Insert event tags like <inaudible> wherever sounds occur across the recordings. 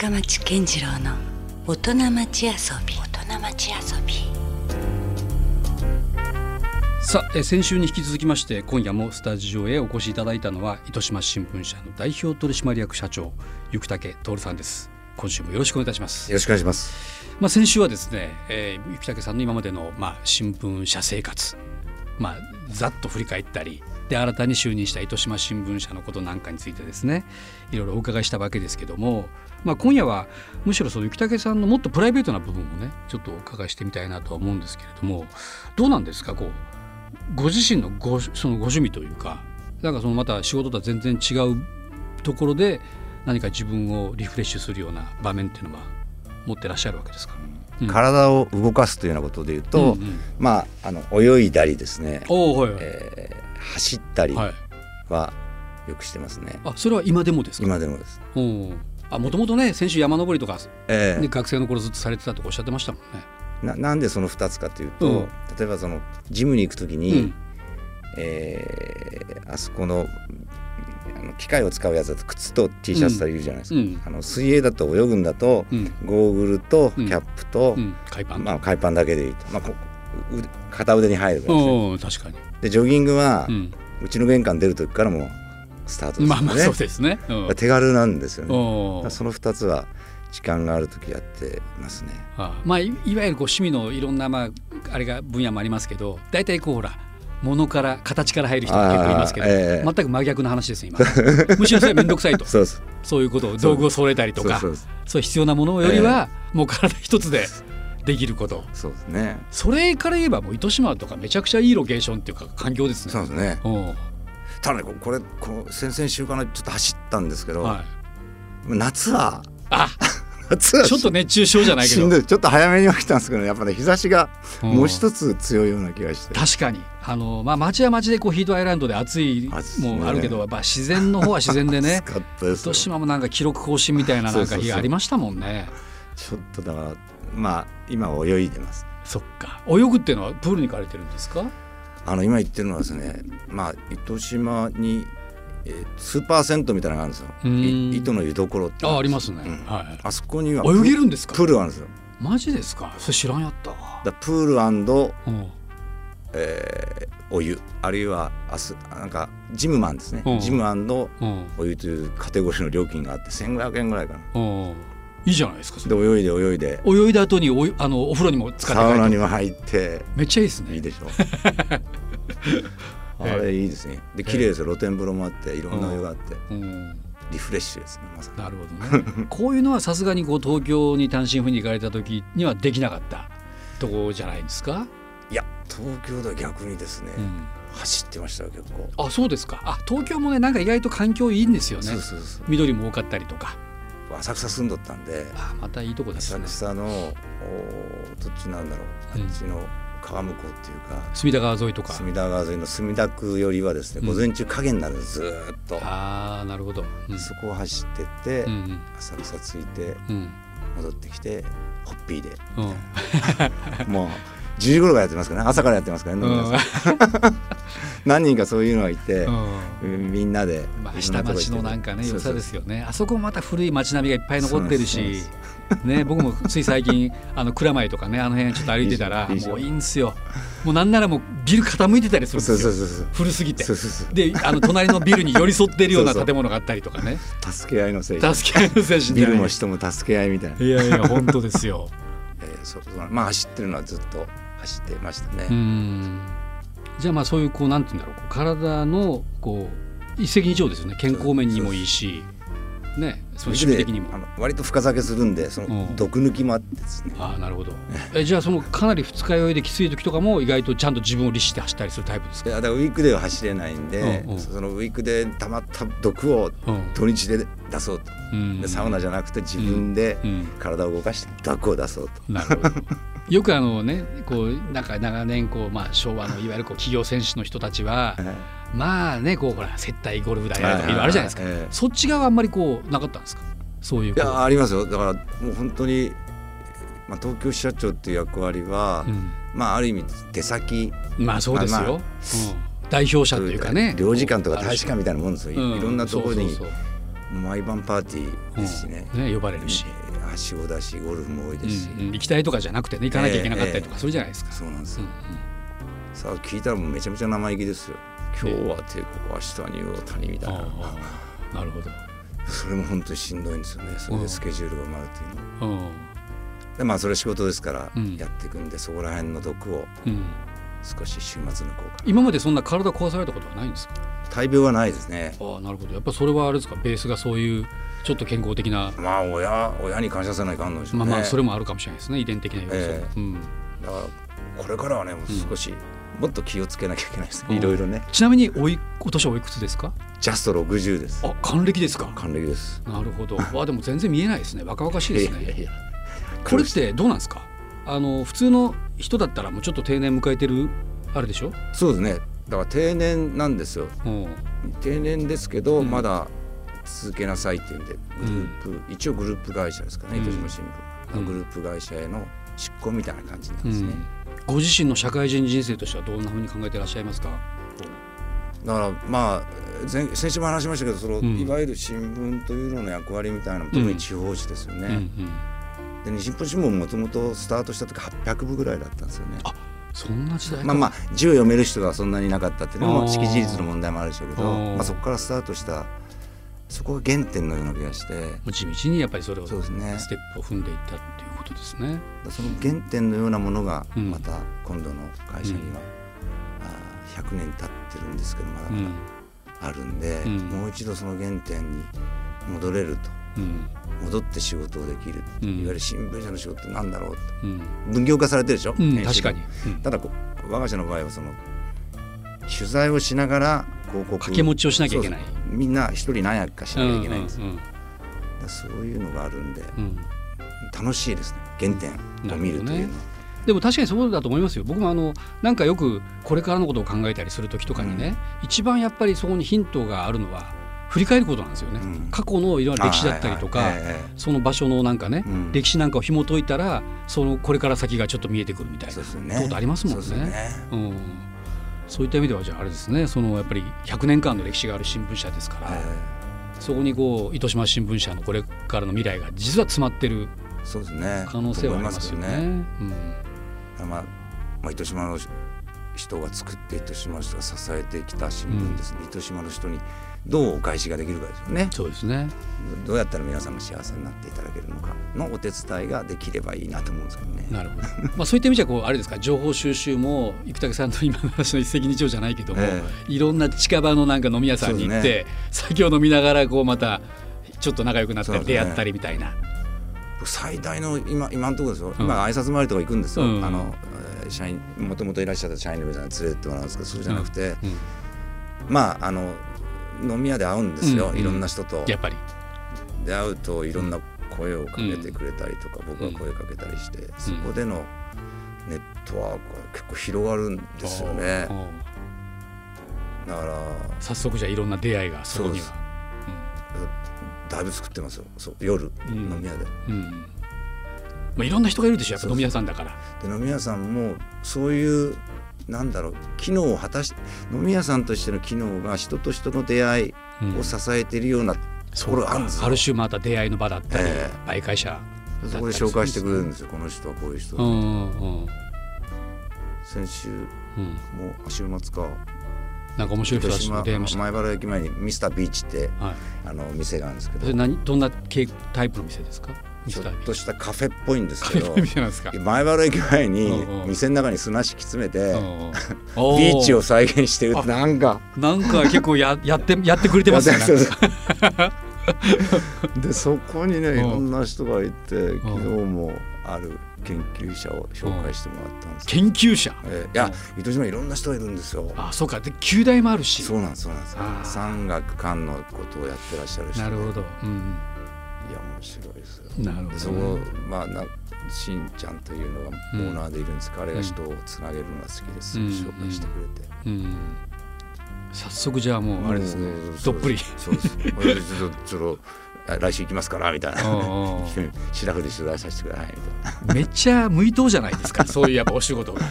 深町健次郎の大人町遊び。大人町遊び。さあえー先週に引き続きまして今夜もスタジオへお越しいただいたのは糸島新聞社の代表取締役社長生竹徹さんです。今週もよろしくお願いいたします。よろしくお願いします。まあ先週はですね、えー、生竹さんの今までのまあ新聞社生活まあざっと振り返ったりで新たに就任した糸島新聞社のことなんかについてですねいろいろお伺いしたわけですけども、まあ、今夜はむしろその生竹さんのもっとプライベートな部分をねちょっとお伺いしてみたいなとは思うんですけれどもどうなんですか？こうご自身のごそのご趣味というかなんかそのまた仕事とは全然違うところで何か自分をリフレッシュするような場面っていうのは持ってらっしゃるわけですか、うん。体を動かすというようなことで言うと、うんうんまああの泳いだりですね、はいはい、えー走ったりはい、はよくしてますね。あそれは今でもですか？今でもです。あもともとね先週山登りとか、えね、学生の頃ずっとされてたとかおっしゃってましたもんね。ーななんでその2つかというと、うん。例えばそのジムに行くときに、うん。えーあそこのあの機械を使うやつだと靴と T シャツといるじゃないですか、うん。あの水泳だと泳ぐんだと、うん。ゴーグルとキうん。ャップと、うん、海パン、まあ、海パンだけでいいと、まあ、こ片腕に入るからですね確かに、でジョギングは、う、うんちの玄関出る時からもうスタートですよね、まあまあそうですね。うん。手軽なんですよね。その2つは時間がある時やってますね。あまあいいわゆるこう趣味のいろんなまああれが分野もありますけど大体こうほら物から形から入る人が結構いますけど、ええ。全く真逆の話です今。<laughs> むしろそれは面倒くさいと。そういうことを道具を揃えたりとかそう必要なものよりは、もう体一つでできること。そうですね。それから言えばもう糸島とかめちゃくちゃいいロケーションっていうか環境ですね。そうですねただねここれこう先々週かなちょっと走ったんですけど、はい、夏はあ <laughs> 夏はちょっと熱中症じゃないけど。ちょっと早めに起きたんですけどやっぱね日差しがうん。もう一つ強いような気がして。確かに。あの、まあ、街は街でこうヒートアイランドで暑いもあるけど、やっぱ自然の方は自然でね。<laughs> 糸島もなんか記録更新みたいななんか日がありましたもんね。ちょっとだからまあ今は泳いでます。そっか。泳ぐっていうのはプールに行かれてるんですか？あの今言ってるのはですねまあ糸島に、えースーパー銭湯みたいなのがあるんですよ。糸の湯どころってあありますね、うん。はあそこにはい泳げるんですか？プールがあるんですよ。マジですか？それ知らんやったわ。だプールうん。えーお湯。あるいはあすなんかジムマンですね、うん。ジムうん。お湯というカテゴリーの料金があって1500円ぐらいかな。うんいいじゃないですかそでれ泳いで泳いで。泳いだ後にお湯あのお風呂にも使ってサウナにも入って。めっちゃいいですね。いいでしょ。<laughs> あれいいですね。で綺麗ですよ。露天風呂もあっていろんなお湯があって。うん。リフレッシュですねまさに。なるほどね。<laughs> こういうのはさすがにこう東京に単身赴任に行かれた時にはできなかったとこじゃないですか、いや東京では逆にですね、うん。走ってましたよ結構、あそうですか。あ東京もねなんか意外と環境いいんですよね。そうそうそう。緑も多かったりとか浅草住んどったんであまたいいとこです浅ね草のおどっちなんだろう。うん。あっちの川向こうっていうか、隅田川沿いとか。隅田川沿いの墨田区よりはですね、うん。午前中影になるんです。ずーっと、ああなるほど、うん。そこを走ってって、うんうん。浅草着いてうん。戻ってきてホッピーで。うん。<laughs> もう10時頃からやってますからね。朝からやってますからね、飲み屋さん。<laughs> 何人かそういうのがいて、うん。みんなでまあ、下町のなんかね良さですよね。あそこもまた古い街並みがいっぱい残ってるし。ね僕もつい最近あの蔵前とかねあの辺ちょっと歩いてたらもういいんですよ。もうなんならもうビル傾いてたりするんですよ。古すぎて。であの隣のビルに寄り添ってるような <laughs> 建物があったりとかね。助け合いの精神。助け合いの精神ビルもい人も助け合いみたいな、いやいや本当ですよ。<laughs> えーそう。まあ走ってるのはずっと走ってましたね、うん。じゃあまあそういうこうなんて言うんだろう。体のこう一石二鳥ですよね。健康面にもいいし。ね。そういう趣味的にも。あの割と深酒するんでそうん。の毒抜きもあってですね、ああなるほど。えじゃあそのかなり二日酔いできつい時とかも意外とちゃんと自分を律して走ったりするタイプですか？いやだからウィークデーは走れないんで、うんうん。そのウィークで溜まった毒をうん。土日で出そうと、うん。でサウナじゃなくて自分でうん。体を動かして毒を出そうと、なるほどよくあのねこうなんか長年こう、まあ、昭和のいわゆるこう <laughs> 企業選手の人たちはまあねこうほら接待ゴルフだやとかいろいろあるじゃないですか、ええ。そっち側はあんまりこうなかったんですか？そういういやありますよ。だからもう本当に、まあ、東京支社長っていう役割は、うん。まあある意味出先。まあそうですよ、まあまあ。うん。代表者というかね。領事館とか大使館みたいなもんですよ、いうん。いろんなところに毎晩パーティーですしね,、ね呼ばれるし、えーはしごだしゴルフも多いですし、うんうん。行きたいとかじゃなくてね行かなきゃいけなかったりとかするじゃないですか。そうなんですよ。うん、さあ聞いたらもうめちゃめちゃ生意気ですよ。今日は帝国明日に大谷みたいな、ああなるほど。それも本当にしんどいんですよね。それでスケジュールが埋まるっていうの。はうん。でまあそれ仕事ですからうん。やっていくんで、そこら辺の毒をうん、少し週末抜こうかな。今までそんな体壊されたことはないんですか？大病はないですね。ああなるほど。やっぱそれはあれですか？ベースがそういうちょっと健康的な、まあ親親に感謝せないかんのでしょうね。まあまあそれもあるかもしれないですね。遺伝的な要素、ええ。うん、だからこれからはねもう少し、もっと気をつけなきゃいけないですうん。ねいろいろね。ちなみにおい今年はおいくつですか？ジャスト60です。あ還暦ですか。還暦です。なるほど。あでも全然見えないですね。若々しいですね。いやいや。これってどうなんですか？あの普通の人だったらもうちょっと定年迎えてるあれでしょ、そうですね。だから定年なんですよ。うん、定年ですけど、うん。まだ続けなさいっていうんでグループ、一応グループ会社ですかねうん。糸島新聞は、うん。グループ会社への出向みたいな感じなんですね、うん、ご自身の社会人人生としてはどんなふうに考えていらっしゃいますか？だからまあ前先週も話しましたけどその、うん。いわゆる新聞というのの役割みたいなの特に地方紙ですよね、うんうん、で日本新聞もともとスタートした時800部ぐらいだったんですよね。あそんな時代か。まあまあ字を読める人がそんなにいなかったっていうのも識字率の問題もあるでしょうけどまあ、そこからスタートしたそこが原点のような気がして。地道にやっぱりそれをそうですね。ステップを踏んでいったっていうことですね。その原点のようなものがうん。また今度の会社には、あー100年経ってるんですけどまだうん。まだあるんで、うん。もう一度その原点に戻れると。うん。戻って仕事をできる、うん。いわゆる新聞社の仕事ってなんだろうとうん。分業化されてるでしょ、うん、確かに、うん。ただこ我が社の場合はその取材をしながら広告掛け持ちをしなきゃいけない。みんな一人何役かしなきゃいけないんです、うんだからそういうのがあるんでうん。うん楽しいですね。原点を見るというのは、でも確かにそうだと思いますよ。僕もあのなんかよくこれからのことを考えたりする時とかにね、一番やっぱりそこにヒントがあるのは振り返ることなんですよね、うん。過去のいろんな歴史だったりとか、あはいはいええその場所のなんかね、うん。歴史なんかを紐解いたらそのこれから先がちょっと見えてくるみたいなそうですよね。ことありますもんね。そうですよね。うん、そういった意味ではじゃああれですねそのやっぱり100年間の歴史がある新聞社ですから、えそこにこう糸島新聞社のこれからの未来が実は詰まってるえそうですね。可能性はありますよね。と思いうん。まあまあ、糸島の人が作って糸島の人が支えてきた新聞ですね、糸島の人にどうお返しができるかですよね。そうですね。どうやったら皆さんが幸せになっていただけるのかのお手伝いができればいいなと思うんですけどね。なるほど。まあそういった意味じゃこうあれですか？情報収集も生竹さんの今の話の一石二鳥じゃないけども、えいろんな近場のなんか飲み屋さんに行って、酒を飲みながらこうまたちょっと仲良くなったりそうですね。出会ったりみたいな。僕最大の今今のところですよ、うん。今挨拶回りとか行くんですよ、うん。あのえー社員もともといらっしゃった社員の皆さんに連れてってもらうんですけどそうじゃなくて、うん。まああの飲み屋で会うんですよ、うんうんいろんな人と。やっぱり。出会うといろんな声をかけてくれたりとか、僕が声かけたりして、そこでのネットワークが結構広がるんですよね。だから早速じゃあいろんな出会いがそこには。だいぶ作ってますよ。そう夜、うん。飲み屋で。うん。うんまあ、いろんな人がいるでしょやっぱ飲み屋さんだから。で飲み屋さんもそういうなんだろう機能を果たし飲み屋さんとしての機能が人と人の出会いうん。を支えているようなところがあるんですよ、ある種また出会いの場だったり、え媒介者そこで紹介してくれるんですよこの人はこういう人、うんうんうん。先週うん。もう週末か。なんか面白い人たち広島と出会いました。前原駅前にミスタービーチってはい。あの店があるんですけそれど何どんな系タイプの店ですか？ミちょっとしたカフェっぽいんですけど？前原駅前に店の中に砂敷き詰めて <laughs> ビーチを再現してるって。なんか。なんか結構や <laughs> やってやってくれてますね。<laughs> でそこにねん。いろんな人がいて昨日もある研究者を紹介してもらったんですけど研究者？えーいや糸島いろんな人がいるんですよ。あ、そうか。で旧大もあるし。そうなんですそうなんです。あー。産学官のことをやってらっしゃる人なるほど。うん。いや面白いですよ。なるほどそこまあなしんちゃんというのがオーナーでいるんです。けど、彼が人をつなげるのが好きです、うん紹介してくれて、うん。早速じゃあもうあれですね。どっぷり。そうです。ちょっと来週行きますからみたいな。おうおう <laughs> 白振り取材させてくださいみたいめっちゃ向いとうじゃないですか。そういうやっぱお仕事が。な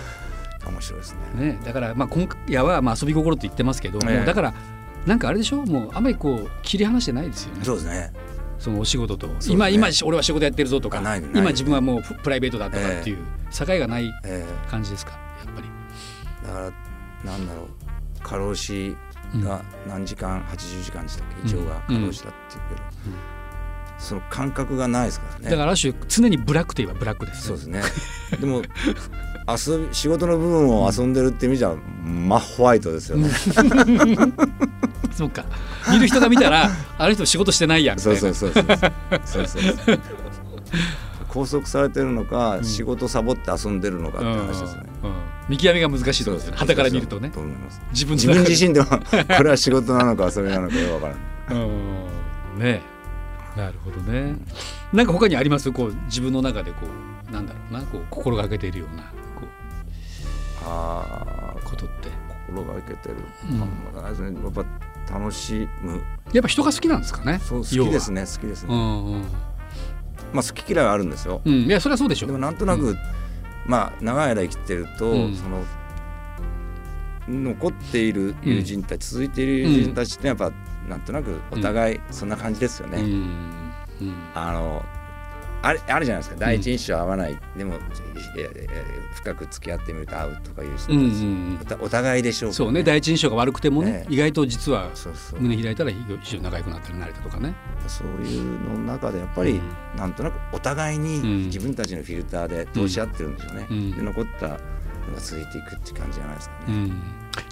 面白いですね。ね、だからまあ今夜はまあ遊び心って言ってますけども、え。えだからなんかあれでしょ？もうあんまりこう切り離してないですよね。そうですねそのお仕事と、すね。今今俺は仕事やってるぞとか。ないない。今自分はもうププライベートだとかっていう境がないえ感じですか？やっぱり。えだからなんだろう。過労死が何時間、80時間でしたっけ？胃腸が過労死だっていうけど、その感覚がないですからね。だからある種常にブラックといえばブラックですそうですね。でも <laughs> 遊び仕事の部分を遊んでるって意味じゃ真ホワイトですよね、<laughs> そうか。見る人が見たら <laughs> あの人仕事してないやんみたいな。そうそうそうそうそうそうそう拘束されてるのか、ん仕事サボって遊んでるのかって話ですね、うんうん見極めが難しいところですよね旗から見るとねと思います自分自分自身ではこれは仕事なのか遊びなのかよくわからないうんねえなるほどねなんか他にありますこう自分の中でこうなんだろうなこう心がけているようなこああうことって心がけてる、うんあまあやっぱ楽しむ。やっぱ人が好きなんですかね？そう好きですね好きですね、うんうん。まあ好き嫌いはあるんですよ、うん。いやそれはそうでしょ。でもなんとなく、うん。まあ長い間生きてると、うん。その残っている友人たち、続いている友人たちってやっぱなんとなくお互いそんな感じですよね。うん。うん。あのあれあるじゃないですか。第一印象合わない、でもいやいやいや深く付き合ってみると合うとかいう人たち、うんうんうん。お互いでしょうけどそうね。第一印象が悪くてもね、ええ。意外と実は胸開いたら非常に仲良くなったり慣れたとかね。そういうの中でやっぱり、うん。なんとなくお互いにうん。自分たちのフィルターで通し合ってるんでしょうね。うん。で残ったのが続いていくって感じじゃないですかね。うん、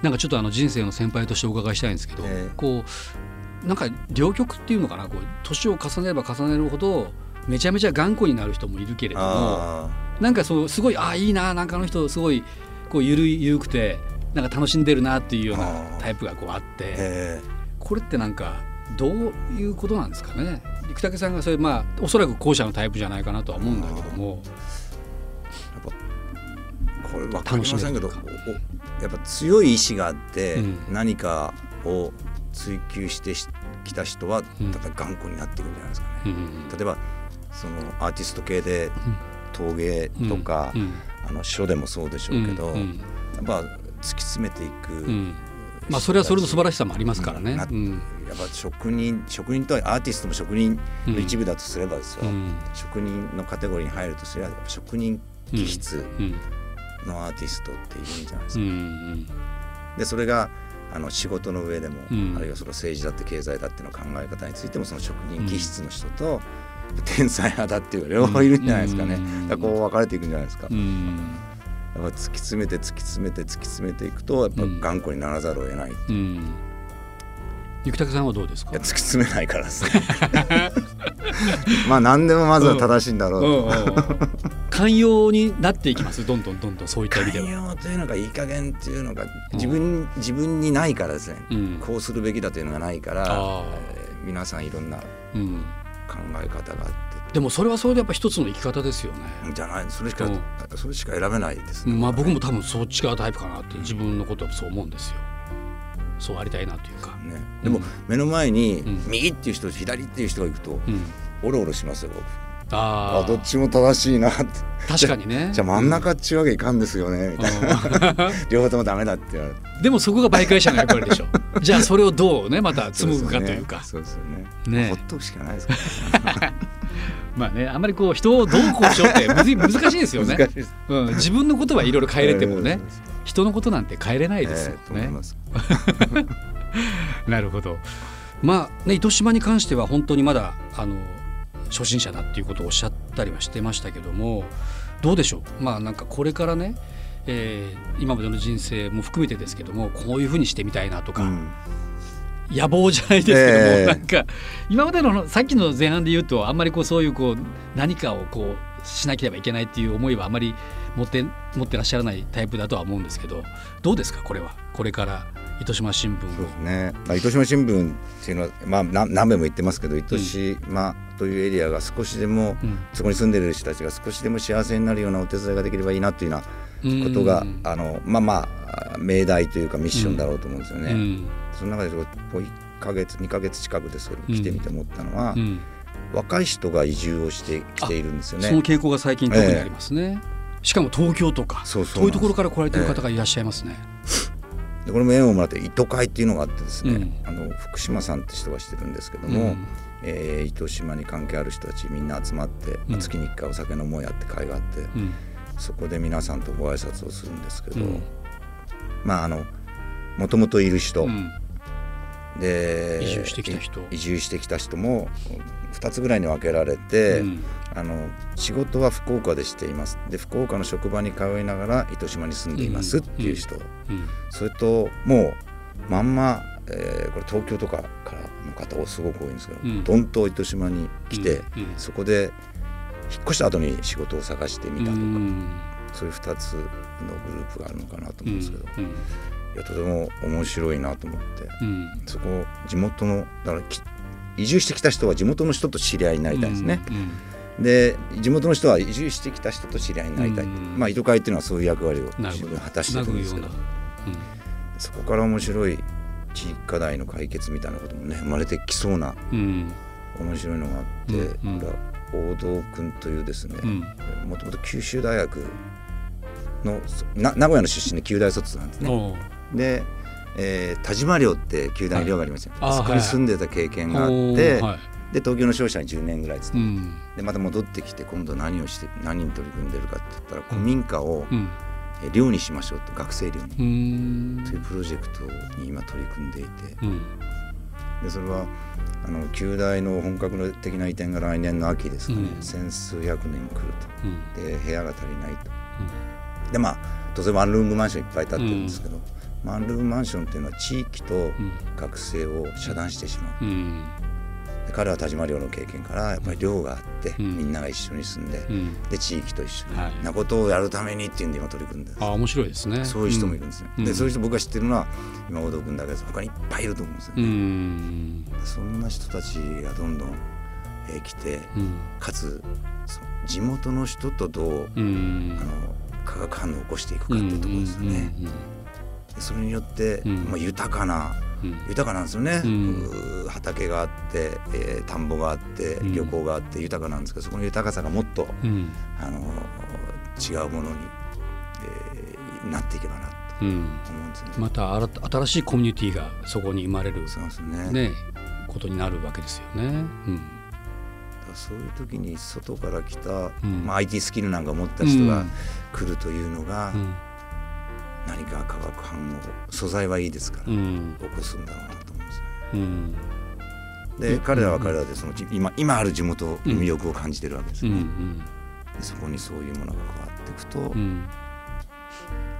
なんかちょっとあの人生の先輩としてお伺いしたいんですけど、ええ。こうなんか両極っていうのかな。こう年を重ねれば重ねるほどめちゃめちゃ頑固になる人もいるけれどもあなんかそうすごいああいいななんかあの人すごいこうゆるゆるくてなんか楽しんでるなっていうようなタイプがこうあってえこれってなんかどういうことなんですかね？生竹さんがそれまあおそらく後者のタイプじゃないかなとは思うんだけども。えこれ分かりませんけどやっぱ強い意志があって、うん。何かを追求してしきた人はうん。ただ頑固になっていくんじゃないですかね。うん。例えばそのアーティスト系で陶芸とか、うん。あの書でもそうでしょうけど、やっぱ突き詰めていく、うん。まあそれはそれの素晴らしさもありますからね。やっぱ職人職人とはアーティストも職人の一部だとすればですよ、うん。職人のカテゴリーに入るとすれば職人気質うん。のアーティストっているんじゃないですうか。んでそれがあの仕事の上でも、うん。あるいはその政治だって経済だっての考え方についてもその職人気質の人と、天才派だっていう両方いるんじゃないですかね。うん。だからこう分かれていくんじゃないですか。うん。やっぱ突き詰めて突き詰めて突き詰めていくとやっぱうん。頑固にならざるを得ない。いう。ん。ゆきたけさんはどうですか？や突き詰めないからですね。<laughs> まあ何でもまずは正しいんだろうと。うんうんうん。寛容になっていきます？どんどんどんどん。そういった意味で寛は。容というのがいい加減っていうのがうん。自分,、自分にないからですね、うん。こうするべきだというのがないから、皆さんいろんなうん考え方があっでもそれはそれでやっぱ一つの生き方ですよね。てじゃない。それしか、うん。それしか選べないですね。まあ僕も多分そっち側タイプかなって自分のことはそう思うんですよ。そうありたいなというか。ね、でも、うん目の前にうん。右っていう人左っていう人がいるとうん、オロオロしますよ。僕ああどっちも正しいなって。あ確かにね。じゃあ真ん中っちゅうわけいかんですよねみたいな。<laughs> 両方ともダメだって言われて。でもそこが媒介者の役割でしょ。じゃあそれをどうねまた紡ぐかというか。そうですよね。ね。ほっとくしかないですから <laughs> まあねあんまりこう人をどうこうしようって <laughs> むずい難しいですよね。難しいです。うん、自分のことはいろいろ変えれてもねえー人のことなんて変えれないですよね。<laughs> なるほど。まあね糸島に関しては本当にまだあの初心者だっていうことをおっしゃったりはしてましたけどもどうでしょう？まあなんかこれからね、えー今までの人生も含めてですけどもこういうふうにしてみたいなとか、うん。野望じゃないですけども、ええ。なんか今までのさっきの前半で言うとあんまりこうそういうこう何かをこうしなければいけないっていう思いはあまり持って持ってらっしゃらないタイプだとは思うんですけどどうですかこれは？これから糸島新聞そうをですね、まあ、糸島新聞っていうのは、まあ、な何べも言ってますけど糸島というエリアが少しでも、うん。そこに住んでる人たちが少しでも幸せになるようなお手伝いができればいいなというようなことが、うん。あのまあまあ命題というかミッションだろうと思うんですよね。うん。その中でこう1ヶ月2ヶ月近くですけどうん。来てみて思ったのは、うん。若い人が移住をしてきているんですよそのね。傾向が最近特にありますね、しかも東京とかそうそう遠いところから来られてる方がいらっしゃいますね、でこれも縁をもらって糸会っていうのがあってですね、うん。あの福島さんって人がしてるんですけども、うん。えー糸島に関係ある人たちみんな集まって、まあうん。月に1回お酒飲もうやって会があって、うんそこで皆さんとご挨拶をするんですけど、うん。まああのもともといる人、うん。で移住してきた人。移住してきた人も2つぐらいに分けられて、うん。あの仕事は福岡でしています。で福岡の職場に通いながら糸島に住んでいますっていう人、うん。それともうまんま、えーこれ東京とかからの方をすごく多いんですけど、うん。どんと糸島に来て、そこで引っ越した後に仕事を探してみたとか、うん。そういう2つのグループがあるのかなと思うんですけど、いうん。やとても面白いなと思ってうん。そこ地元のだからき移住してきた人は地元の人と知り合いになりたいですね。うんで地元の人は移住してきた人と知り合いになりたい、うん。まあ糸会っていうのはそういう役割を自分果たしてるんですけど。そこから面白い地域課題の解決みたいなこともね生まれてきそうなうん。面白いのがあって、うんうんこれは大道君というですねうん。もともと九州大学の名古屋の出身で九大卒なんですね。で、えー田島寮って九大寮がありますよ、はい。あーそこに住んでた経験があって、はい。で東京の商社に10年ぐらい勤めて。うん。でまた戻ってきて今度何をして何に取り組んでるかって言ったら古民家をうん。え寮にしましょうと学生寮に、というプロジェクトに今取り組んでいて。うんでそれはあの旧大の本格的な移転が来年の秋ですかね、うん。千数百年来るうん。とで部屋が足りないと。でまあ当然ワンルームマンションいっぱい建ってるんですけど、ワンルームマンションっていうのは地域とうん。学生を遮断してしまう彼は田島寮の経験からやっぱり寮があって、うん。みんなが一緒に住んで、うん。で地域と一緒に、はい。なことをやるためにっていうんで今取り組んであ面白いですね。そういう人もいるんですね、うん。でそういう人僕が知ってるのは今大道君だけど他にいっぱいいると思うんですよ。うね、ん。そんな人たちがどんどん、えー来てうん。かつ地元の人とどう、うん。あの化学反応を起こしていくかっていうところですよね、でそれによって、うん。まあ、豊かな豊かなんですよね、うん。畑があって、えー田んぼがあってうん。漁港があって豊かなんですけどそこの豊かさがもっと、うん。あの違うものに、えーなっていけばなとうん。思うんですね。また新しいコミュニティがそこに生まれるそうですね。ねことになるわけですよね。そういう時に外から来た、ん。まあ、IT スキルなんか持った人が来るというのが、うん何か化学反応素材はいいですから、うん。起こすんだろうなと思うんですね。うん。で、うん。彼らは彼らでそのじ今今ある地元の魅力を感じてるわけですよね。うん。でそこにそういうものが加わっていくと、うん。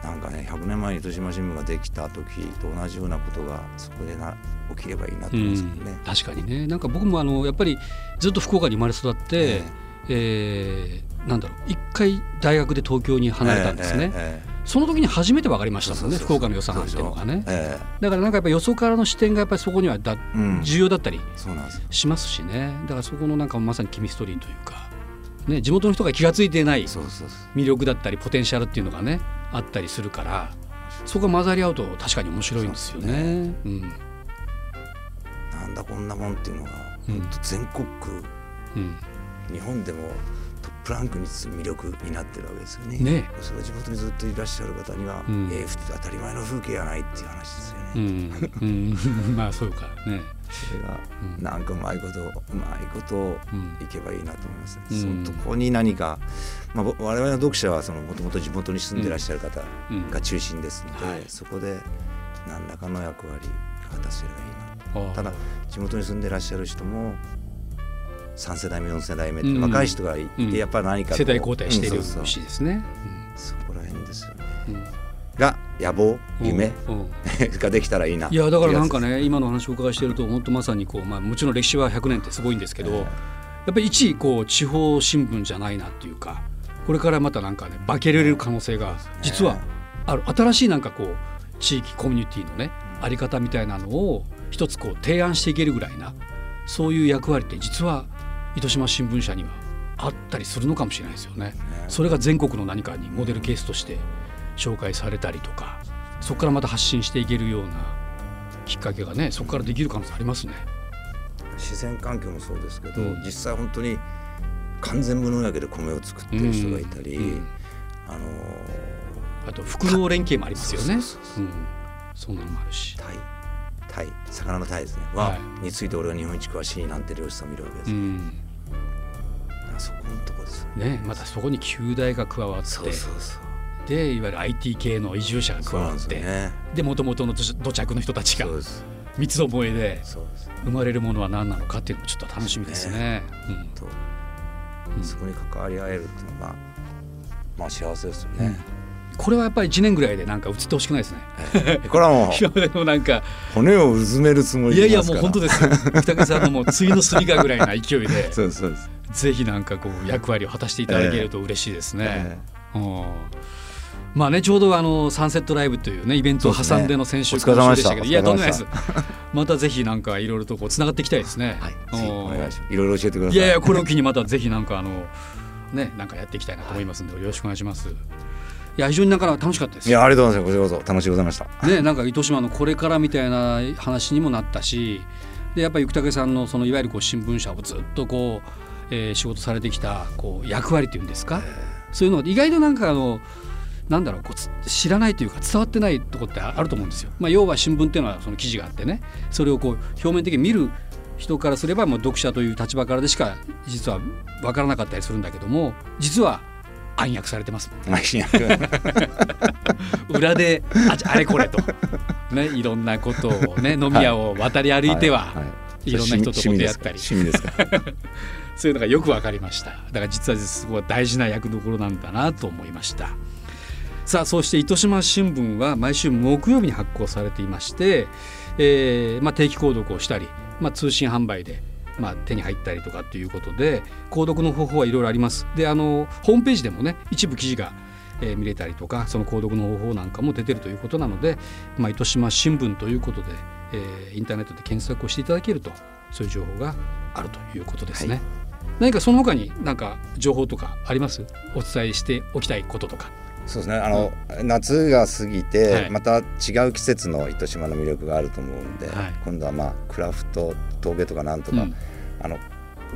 なんかね100年前に糸島新聞ができた時と同じようなことがそこでな起きればいいなとう思うんですけんどね。確かにね。なんか僕もあのやっぱりずっと福岡に生まれ育って、えーなんだろう一回大学で東京に離れたんですね、えええその時に初めて分かりましたもんね福岡の良さなんていうのがね。えだからなんかやっぱよそからの視点がやっぱりそこにはだえうん。重要だったり。しますしね。だからそこのなんかまさにケミストリーというか、ね、地元の人が気が付いていない。魅力だったりポテンシャルっていうのがねあったりするからそこが混ざり合うと確かに面白いんですよね。うん。なんだこんなもんっていうのが、うん。全国区うん日本でもトップランクに魅力になってるわけですよね。ね。それは地元にずっといらっしゃる方には、うん。ええ普通当たり前の風景やないっていう話ですよね。うん。うん、<laughs> まあそうか。ね。それがうん。なんかうまいことうまいことうん。いけばいいなと思いますね。うん。そのとこに何か、まあ、ぼ我々の読者はそのもともと地元に住んでいらっしゃる方うん。が中心ですので、はい。そこで何らかの役割が果たせればいいな。ただ地元に住んでいらっしゃる人も3世代目4世代目ってうん。若い人がいて、うん。やっぱり何か世代交代しているしいですね。そこら辺ですよね。が野望夢 <laughs> ができたらいいな。いやだからなんかね、ね今の話をお伺いしていると本当まさにこう、まあ、もちろん歴史は100年ってすごいんですけど、ええやっぱり一こう地方新聞じゃないなっていうかこれからまたなんかね化けれる可能性が実はある。新しいなんかこう地域コミュニティのねあり方みたいなのを一つこう提案していけるぐらいなそういう役割って実は糸島新聞社にはあったりするのかもしれないですよね。それが全国の何かにモデルケースとして紹介されたりとかそこからまた発信していけるようなきっかけがねそこからできる可能性ありますね。自然環境もそうですけど、うん。実際本当に完全無農薬で米を作ってる人がいたり、うん。うんあのあと副農連携もありますよね。そん。なのもあるし。タイタイ魚のタイですね。は、はについて俺が日本一詳しいなんて漁師さんもいるわけです、うん。あそこのとこですよね。またそこに旧大が加わってそうそうそう。でいわゆる IT 系の移住者が加わってでもともとの土着の人たちが三つどもえで生まれるものは何なのかっていうのもちょっと楽しみですね。うん。と、う。ん。そこに関わり合えるっていうのはまあまあ幸せですよね、これはやっぱり1年ぐらいでなんか映ってほしくないですね。ええ。これはもう <laughs> でのなんか骨をうずめるつもりいやいやもう本当ですよ。北口さんのもう次の隅かぐらいな勢いで。そ <laughs> うそうです、ぜひなんかこう役割を果たしていただけると嬉しいですね。えうんまあねちょうどあのサンセットライブというねイベントを挟んでの先週そうですね今週でしたけどいやとんでもないでたす。<laughs> またぜひなんかいろいろとこうつながっていきたいですね。はいうんぜひお願いしますいろいろ教えてくださいいやいやこれを機にまたぜひなんかあのねなんかやっていきたいなと思いますんでよろしくお願いします。いや非常にだから楽しかったです。いやありがとうございますこちらこそ楽しいございましたねなんか糸島のこれからみたいな話にもなったしでやっぱり生武さんのそのいわゆるこう新聞社をずっとこう、えー仕事されてきたこう役割っていうんですか、そういうのが意外となんかあのなんだろうこうつ知らないというか伝わってないところってあると思うんですよ。まあ、要は新聞っていうのはその記事があってね。それをこう表面的に見る人からすればもう読者という立場からでしか実は分からなかったりするんだけども実は暗躍されてますね。裏でああれこれと、ね、いろんなことをね飲み屋を渡り歩いては、いろんな人と出会ったり。趣味ですか？<laughs> そういうのがよく分かりました。だから実はすごい大事な役どころなんだなと思いました。さあそして糸島新聞は毎週木曜日に発行されていまして、えーまあ、定期購読をしたり、まあ、通信販売で、まあ、手に入ったりとかっていうことで購読の方法はいろいろあります。であのホームページでもね一部記事がえー見れたりとかその購読の方法なんかも出てるということなので、まあ、糸島新聞ということで、えーインターネットで検索をしていただけるとそういう情報があるということですね。はい。何かその他に何か情報とかあります？お伝えしておきたいこととか。そうですね。あの、夏が過ぎて、はい。また違う季節の糸島の魅力があると思うんで、はい。今度はまあクラフト峠とかなんとか、うん。あの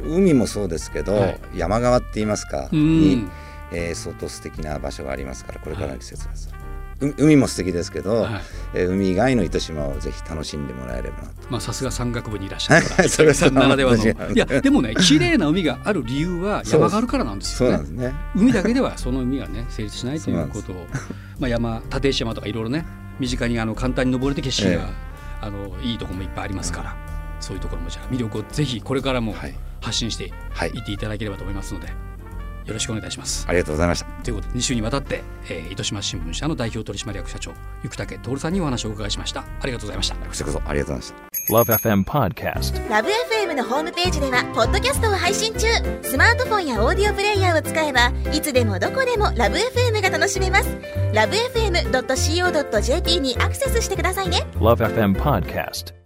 海もそうですけど、はい。山側って言いますか、うにん、えー相当素敵な場所がありますからこれからの季節です、う海も素敵ですけど、はい。えー海以外の糸島をぜひ楽しんでもらえればなと。まあさすが山岳部にいらっしゃるから。<laughs> それはさんならではの。いやでもね綺麗な海がある理由は山があるからなんですよね。すね。海だけではその海がね成立しないということを。まあ山立石山とかいろいろね身近にあの簡単に登れて景色が、えあのいいところもいっぱいありますから、そういうところもじゃあ魅力をぜひこれからもはい。発信してはい。いっていただければと思いますので、よろしくお願いします。ありがとうございました。ということで2週にわたって、えー糸島新聞社の代表取締役社長生竹徹さんにお話をお伺いしました。ありがとうございました。こちらこそありがとうございました。Love FM Podcast. ラブ f m のホームページではポッドキャストを配信中。スマートフォンやオーディオプレイヤーを使えばいつでもどこでもラブ f m が楽しめます。ラブ FM.co.jp にアクセスしてくださいね。Love FM Podcast.